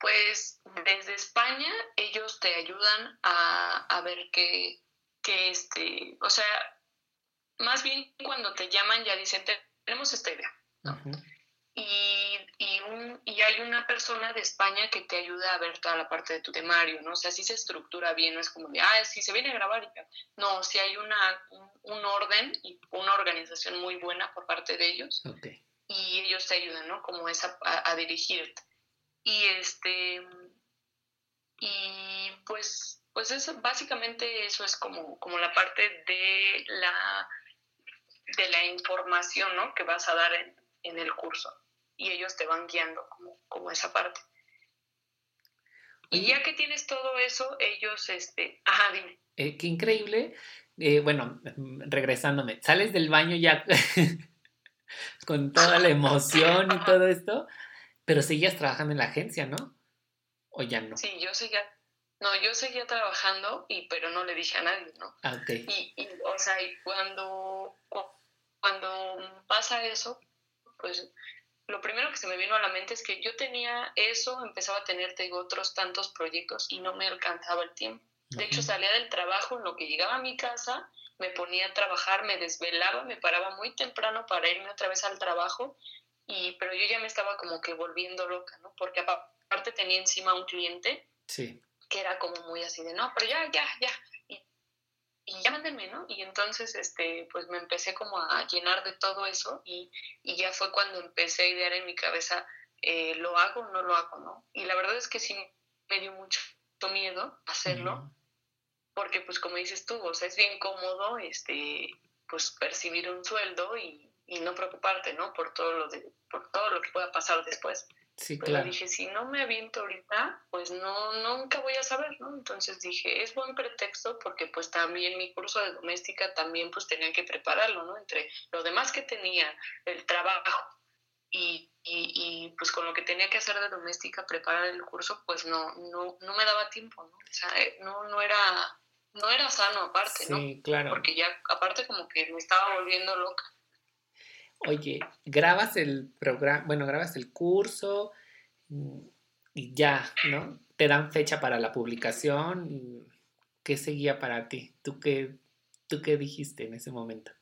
Pues desde España ellos te ayudan a, a ver qué, qué, este, o sea, más bien cuando te llaman ya dicen, "Te- tenemos esta idea. Ujú. Y, y, un, y hay una persona de España que te ayuda a ver toda la parte de tu temario, ¿no? O sea, sí se estructura bien, no es como de, ah, sí se viene a grabar y ya. No, sí hay una, un, un orden y una organización muy buena por parte de ellos. Y ellos te ayudan, ¿no? Como es a, dirigirte. Y este, y pues, pues eso, básicamente eso es como, como la parte de la, de la información, ¿no? Que vas a dar en, en el curso. Y ellos te van guiando como, como esa parte. Y ya que tienes todo eso, ellos, este, ajá, dime. Eh, qué increíble. Eh, bueno, regresándome, sales del baño ya con toda la emoción y todo esto, pero seguías trabajando en la agencia, ¿no? ¿O ya no? Sí, yo seguía, no, yo seguía trabajando, y, pero no le dije a nadie, ¿no? Ah, ok. Y, y, o sea, y cuando, cuando pasa eso, pues lo primero que se me vino a la mente es que yo tenía eso, empezaba a tener, otros tantos proyectos y no me alcanzaba el tiempo. De hecho, salía del trabajo, en lo que llegaba a mi casa, me ponía a trabajar, me desvelaba, me paraba muy temprano para irme otra vez al trabajo, y, pero yo ya me estaba como que volviendo loca, ¿no? Porque aparte tenía encima un cliente sí. que era como muy así de, no, pero ya, ya, ya, y, y ya mándenme, ¿no? Y entonces, este, pues me empecé como a llenar de todo eso y, y ya fue cuando empecé a idear en mi cabeza, eh, ¿lo hago o no lo hago, no? Y la verdad es que sí me dio mucho miedo hacerlo porque pues como dices tú, o sea, es bien cómodo este, pues percibir un sueldo y, no preocuparte, ¿no? Por todo lo de, por todo lo que pueda pasar después. Sí, Pero claro. dije, si no me aviento ahorita, pues no, nunca voy a saber, ¿no? Entonces dije, es buen pretexto porque pues también mi curso de doméstica también pues tenía que prepararlo, ¿no? Entre lo demás que tenía, el trabajo y, y, y, pues con lo que tenía que hacer de doméstica, preparar el curso, pues no, no, no me daba tiempo, ¿no? O sea, eh, no, no era no era sano aparte, ¿no? Sí, claro. Porque ya aparte como que me estaba volviendo loca. Oye, grabas el programa, bueno, grabas el curso y ya, ¿no? Te dan fecha para la publicación. ¿Qué seguía para ti? ¿Tú qué, tú qué dijiste en ese momento?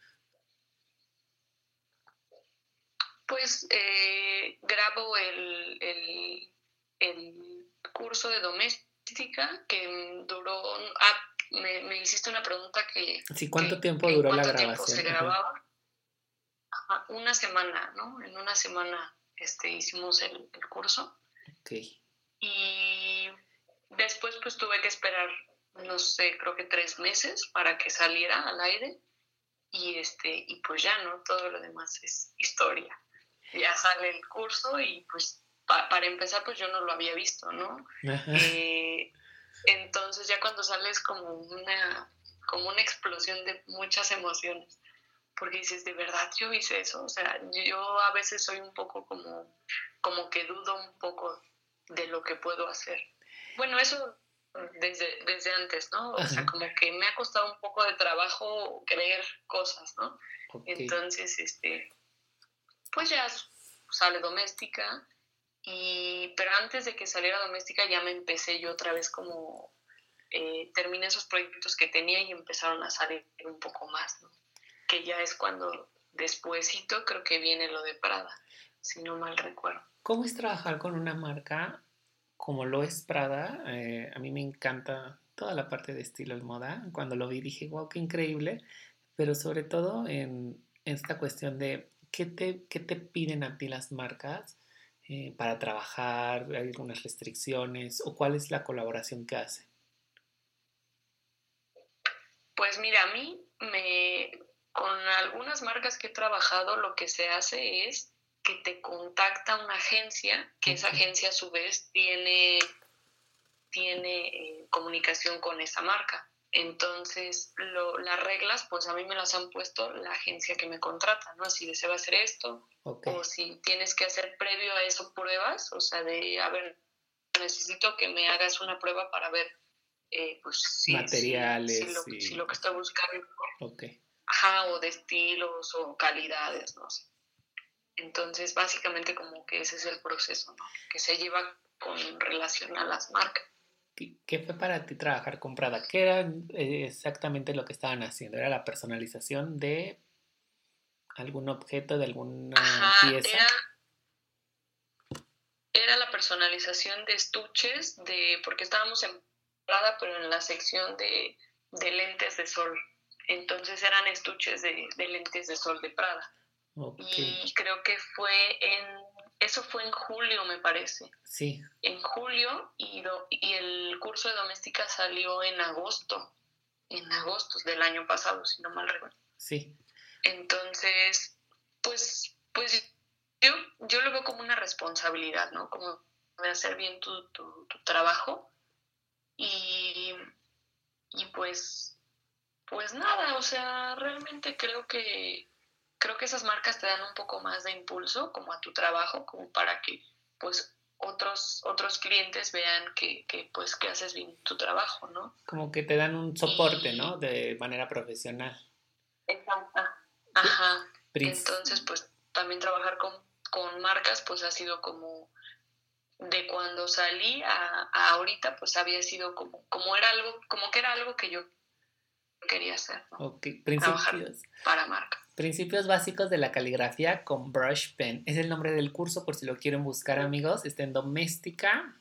Pues eh, grabo el, el, el curso de doméstica que duró, ah, me, me, hiciste una pregunta que... Sí, ¿cuánto tiempo duró la grabación? se grababa? Una semana, ¿no? En una semana este, hicimos el, el curso. Y después pues tuve que esperar, no sé, creo que tres meses para que saliera al aire. Y, este, y pues ya, ¿no? Todo lo demás es historia. Ya sale el curso y pues para empezar pues yo no lo había visto, ¿no? Eh, entonces ya cuando sales como una, como una explosión de muchas emociones, porque dices, de verdad yo hice eso, o sea, yo a veces soy un poco como, como que dudo un poco de lo que puedo hacer. Bueno, eso desde, desde antes, ¿no? O sea, como que me ha costado un poco de trabajo creer cosas, ¿no? Entonces, este, pues ya sale doméstica, y, pero antes de que saliera doméstica ya me empecé yo otra vez como, eh, terminé esos proyectos que tenía y empezaron a salir un poco más, ¿no? Que ya es cuando despuésito creo que viene lo de Prada, si no mal recuerdo. ¿Cómo es trabajar con una marca como lo es Prada? Eh, a mí me encanta toda la parte de estilo y moda. Cuando lo vi dije, wow, qué increíble, pero sobre todo en esta cuestión de qué te, qué te piden a ti las marcas eh, para trabajar? ¿Hay algunas restricciones? ¿O cuál es la colaboración que hace? Pues mira, a mí me, con algunas marcas que he trabajado lo que se hace es que te contacta una agencia, que esa agencia a su vez tiene, tiene eh, comunicación con esa marca. Entonces, lo, las reglas, pues a mí me las han puesto la agencia que me contrata, ¿no? Si desea hacer esto, o si tienes que hacer previo a eso pruebas, o sea, de, a ver, necesito que me hagas una prueba para ver, eh, pues, si, materiales, si, lo, que estoy buscando. Ok. Ajá, o de estilos o calidades, no sé. Entonces, básicamente como que ese es el proceso, ¿no? Que se lleva con relación a las marcas. ¿Qué fue para ti trabajar con Prada? ¿Qué era eh, exactamente lo que estaban haciendo? ¿Era la personalización de algún objeto, de alguna pieza? Era, la personalización de estuches, de porque estábamos en Prada, pero en la sección de, lentes de sol. Entonces eran estuches de, lentes de sol de Prada. Y creo que fue en, eso fue en julio, me parece. Sí. En julio y, y el curso de doméstica salió en agosto, en agosto del año pasado, si no mal recuerdo. Sí. Entonces, pues, pues yo, yo lo veo como una responsabilidad, ¿no? Como de hacer bien tu, tu, tu trabajo y, y pues, pues nada, o sea, realmente creo que creo que esas marcas te dan un poco más de impulso como a tu trabajo, como para que pues otros, otros clientes vean que, que pues que haces bien tu trabajo, ¿no? Como que te dan un soporte, ¿no? De manera profesional. Exacto. Ajá. Entonces, pues también trabajar con, con marcas, pues ha sido como de cuando salí a, ahorita, pues había sido como, como era algo, como que era algo que yo quería hacer. Ok, principios. para marca. Principios básicos de la caligrafía con brush pen. Es el nombre del curso por si lo quieren buscar, amigos. Está en Doméstica.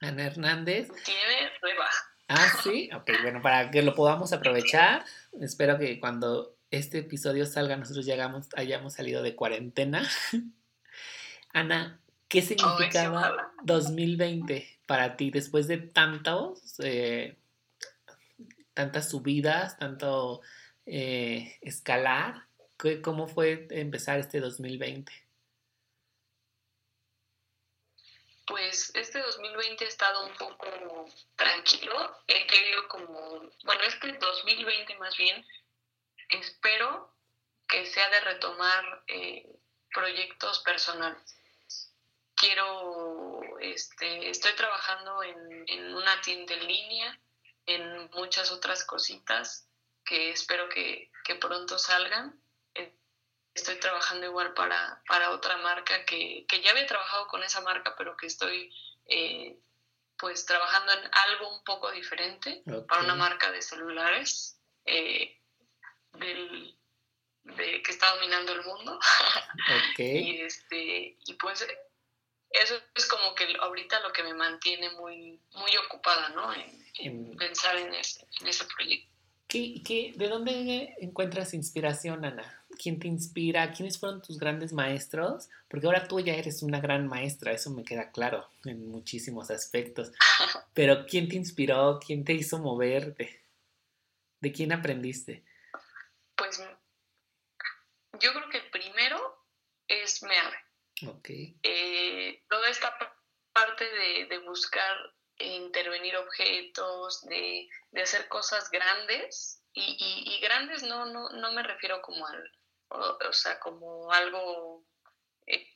Ana Hernández. Tiene reba. Ah, sí. Ok, bueno, para que lo podamos aprovechar. Espero que cuando este episodio salga nosotros llegamos, hayamos salido de cuarentena. Ana, ¿Qué significaba 2020 para ti después de tantos, eh, tantas subidas, tanto eh, escalar? ¿Cómo fue empezar este 2020? Pues este 2020 ha estado un poco tranquilo. He querido como, bueno, este 2020 más bien, espero que sea de retomar eh, proyectos personales quiero, este, estoy trabajando en, una tienda en línea, en muchas otras cositas que espero que, pronto salgan. Eh, estoy trabajando igual para, para otra marca que, ya había trabajado con esa marca, pero que estoy eh, pues trabajando en algo un poco diferente para una marca de celulares eh, del, de, que está dominando el mundo. y, este, y pues eso es como que ahorita lo que me mantiene muy, muy ocupada, ¿no? En, pensar en ese, en ese proyecto. ¿Qué, qué, de dónde encuentras inspiración, Ana? ¿Quién te inspira? ¿Quiénes fueron tus grandes maestros? Porque ahora tú ya eres una gran maestra, eso me queda claro en muchísimos aspectos. Pero ¿quién te inspiró? ¿Quién te hizo moverte? ¿De quién aprendiste? Pues yo creo que primero es Meave. Eh, toda esta parte de, buscar intervenir objetos, de, hacer cosas grandes, y, grandes no, no, no, me refiero como al, o, sea, como algo eh,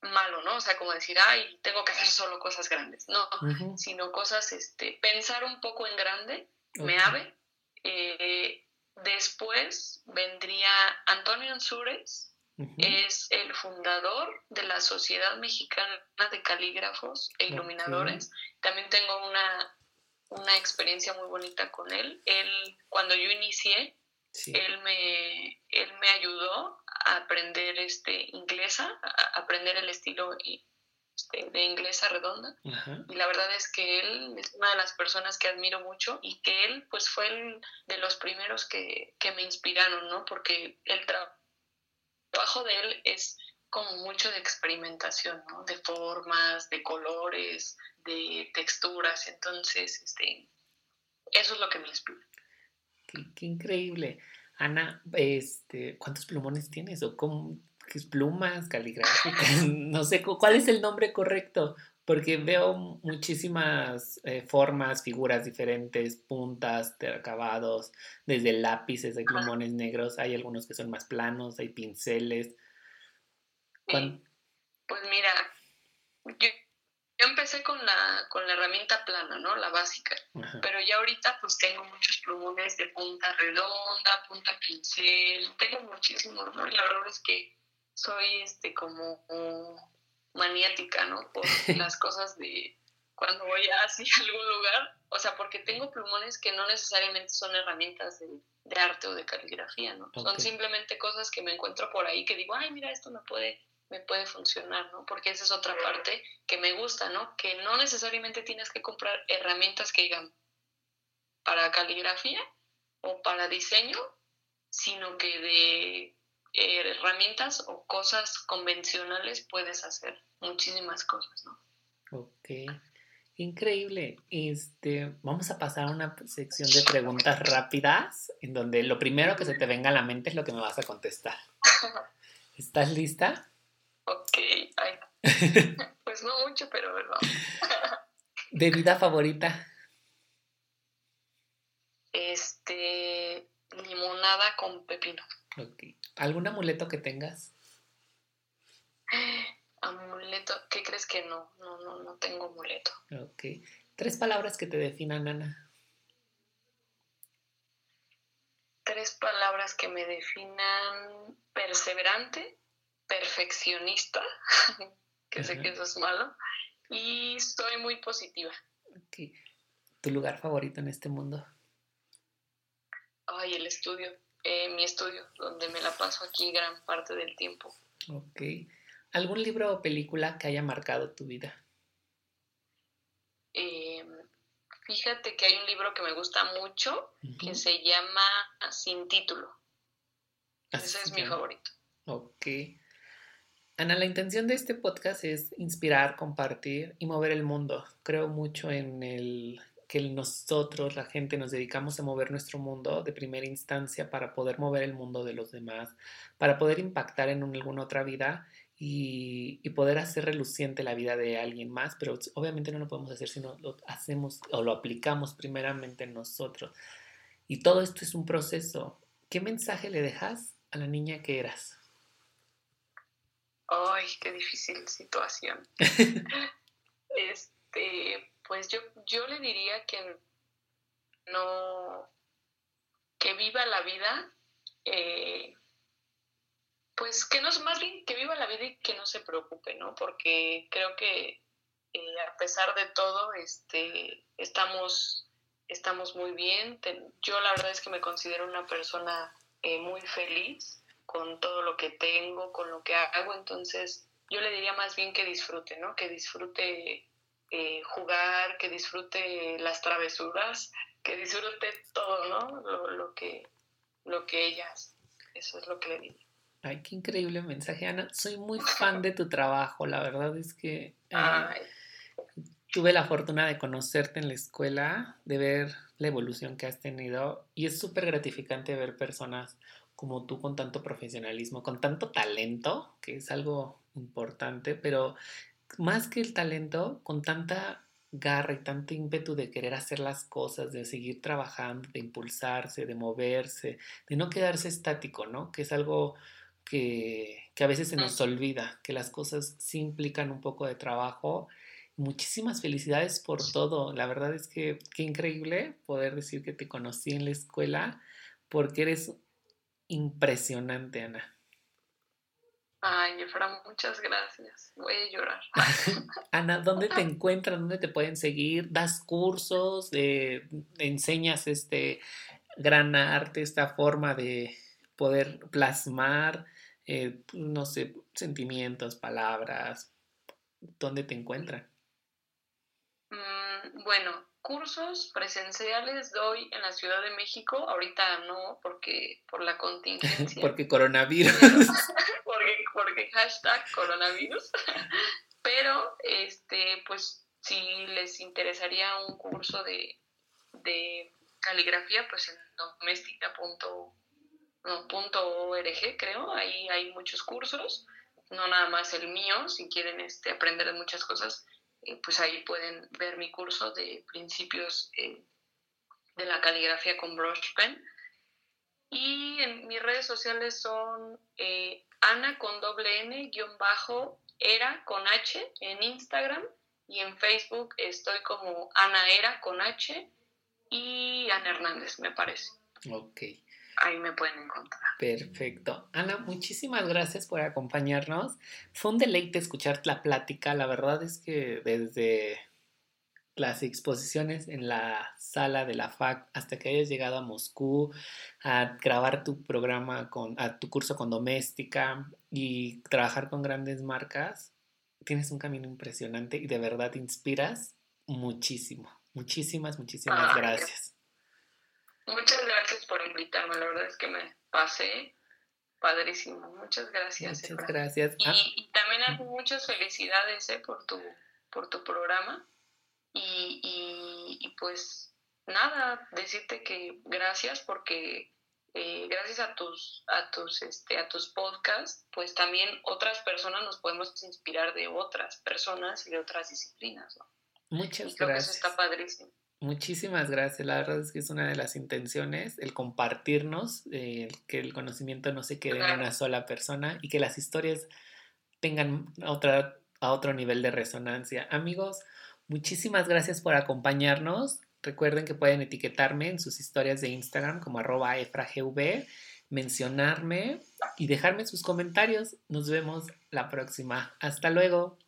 malo, ¿no? O sea, como decir, ay, tengo que hacer solo cosas grandes, no, sino cosas, este, pensar un poco en grande, me ave. Eh, después vendría Antonio Ansures, es el fundador de la Sociedad Mexicana de Calígrafos e Iluminadores. También tengo una, una experiencia muy bonita con él. Él, cuando yo inicié, él, me, él me ayudó a aprender este, inglesa, a aprender el estilo este, de inglesa redonda. Y la verdad es que él es una de las personas que admiro mucho y que él pues fue el de los primeros que, que me inspiraron, ¿no? Porque él trabaja trabajo de él es como mucho de experimentación, ¿no? De formas, de colores, de texturas. Entonces, este, eso es lo que me inspira. Qué, increíble. Ana, este, ¿cuántos plumones tienes? ¿O cómo, qué es plumas, caligráficas? no sé, ¿cuál es el nombre correcto? Porque veo muchísimas eh, formas, figuras diferentes, puntas, acabados, desde lápices, hay plumones negros, hay algunos que son más planos, hay pinceles. Pues mira, yo, empecé con la, con la herramienta plana, ¿no? La básica. Pero ya ahorita pues tengo muchos plumones de punta redonda, punta pincel, tengo muchísimos, ¿no? Y la verdad es que soy este como maniática, ¿no? Por las cosas de cuando voy así a algún lugar, o sea, porque tengo plumones que no necesariamente son herramientas de, arte o de caligrafía, ¿no? Son simplemente cosas que me encuentro por ahí que digo, ay, mira, esto me puede, me puede funcionar, ¿no? Porque esa es otra parte que me gusta, ¿no? Que no necesariamente tienes que comprar herramientas que digan para caligrafía o para diseño, sino que de eh, herramientas o cosas convencionales puedes hacer muchísimas cosas, ¿no? Ok. Increíble. Este, vamos a pasar a una sección de preguntas rápidas, en donde lo primero que se te venga a la mente es lo que me vas a contestar. ¿Estás lista? Ok. pues no mucho, pero no. ¿Bebida favorita? Este, limonada con pepino. Ok. ¿Algún amuleto que tengas? Amuleto, ¿qué crees que no? No, no, no tengo amuleto. Ok. Tres palabras que te definan, Ana. Tres palabras que me definan perseverante, perfeccionista, que sé que eso es malo, y soy muy positiva. Ok. ¿Tu lugar favorito en este mundo? Ay, el estudio, eh, mi estudio, donde me la paso aquí gran parte del tiempo. Ok. ¿Algún libro o película que haya marcado tu vida? Em, fíjate que hay un libro que me gusta mucho que se llama Sin título. Ese es mi favorito. Ok. Ana, la intención de este podcast es inspirar, compartir y mover el mundo. Creo mucho en el que nosotros, la gente, nos dedicamos a mover nuestro mundo de primera instancia para poder mover el mundo de los demás, para poder impactar en alguna otra vida y, poder hacer reluciente la vida de alguien más, pero obviamente no lo podemos hacer si no lo hacemos o lo aplicamos primeramente nosotros. Y todo esto es un proceso. ¿Qué mensaje le dejas a la niña que eras? Ay, qué difícil situación. este, pues yo, yo le diría que no, que viva la vida eh, pues que no, más bien que viva la vida y que no se preocupe, ¿no? Porque creo que eh, a pesar de todo, este, estamos, estamos muy bien. yo la verdad es que me considero una persona eh, muy feliz con todo lo que tengo, con lo que hago, entonces yo le diría más bien que disfrute, ¿no? Que disfrute eh, jugar, que disfrute las travesuras, que disfrute todo, ¿no? Lo, lo que, lo que ella hace. Eso es lo que le diría. Ay, qué increíble mensaje, Ana. Soy muy fan de tu trabajo. La verdad es que eh, tuve la fortuna de conocerte en la escuela, de ver la evolución que has tenido y es súper gratificante ver personas como tú con tanto profesionalismo, con tanto talento, que es algo importante, pero más que el talento, con tanta garra y tanto ímpetu de querer hacer las cosas, de seguir trabajando, de impulsarse, de moverse, de no quedarse estático, ¿no? Que es algo que, a veces se nos olvida, que las cosas sí implican un poco de trabajo. Muchísimas felicidades por todo. La verdad es que qué increíble poder decir que te conocí en la escuela porque eres impresionante, Ana. Ay, Efra, muchas gracias. Voy a llorar. Ana, ¿dónde te encuentran? ¿Dónde te pueden seguir? ¿Das cursos? Eh, ¿Enseñas este gran arte, esta forma de poder plasmar eh, no sé, sentimientos, palabras, ¿dónde te encuentran? Mm, bueno, cursos presenciales doy en la Ciudad de México, ahorita no, porque por la contingencia. porque coronavirus. Porque, hashtag coronavirus. Pero, este, pues, si les interesaría un curso de, de caligrafía, pues en doméstica.com .org, creo, ahí hay muchos cursos, no nada más el mío, si quieren este, aprender de muchas cosas, eh, pues ahí pueden ver mi curso de principios eh, de la caligrafía con brush pen. Y en mis redes sociales son eh, Ana con doble N, guion bajo, Era con H en Instagram y en Facebook estoy como Ana Era con H y Ana Hernández, me parece. Ok ahí me pueden encontrar. Perfecto. Ana, muchísimas gracias por acompañarnos. Fue un deleite escuchar la plática. La verdad es que desde las exposiciones en la sala de la FAC hasta que hayas llegado a Moscú a grabar tu programa con a tu curso con doméstica y trabajar con grandes marcas, tienes un camino impresionante y de verdad inspiras muchísimo. Muchísimas, muchísimas gracias. Muchas gracias por invitarme, la verdad es que me pasé padrísimo. Muchas gracias. Muchas gracias. Y, ah. también muchas felicidades ¿eh? por, tu, por tu programa. Y, y, pues nada, decirte que gracias porque eh, gracias a tus, a tus, este, a tus podcasts, pues también otras personas nos podemos inspirar de otras personas y de otras disciplinas, ¿no? Muchas gracias. eso está padrísimo. Muchísimas gracias. La verdad es que es una de las intenciones, el compartirnos, eh, que el conocimiento no se quede en una sola persona y que las historias tengan otra, a otro nivel de resonancia. Amigos, muchísimas gracias por acompañarnos. Recuerden que pueden etiquetarme en sus historias de Instagram como arroba efragv, mencionarme y dejarme sus comentarios. Nos vemos la próxima. Hasta luego.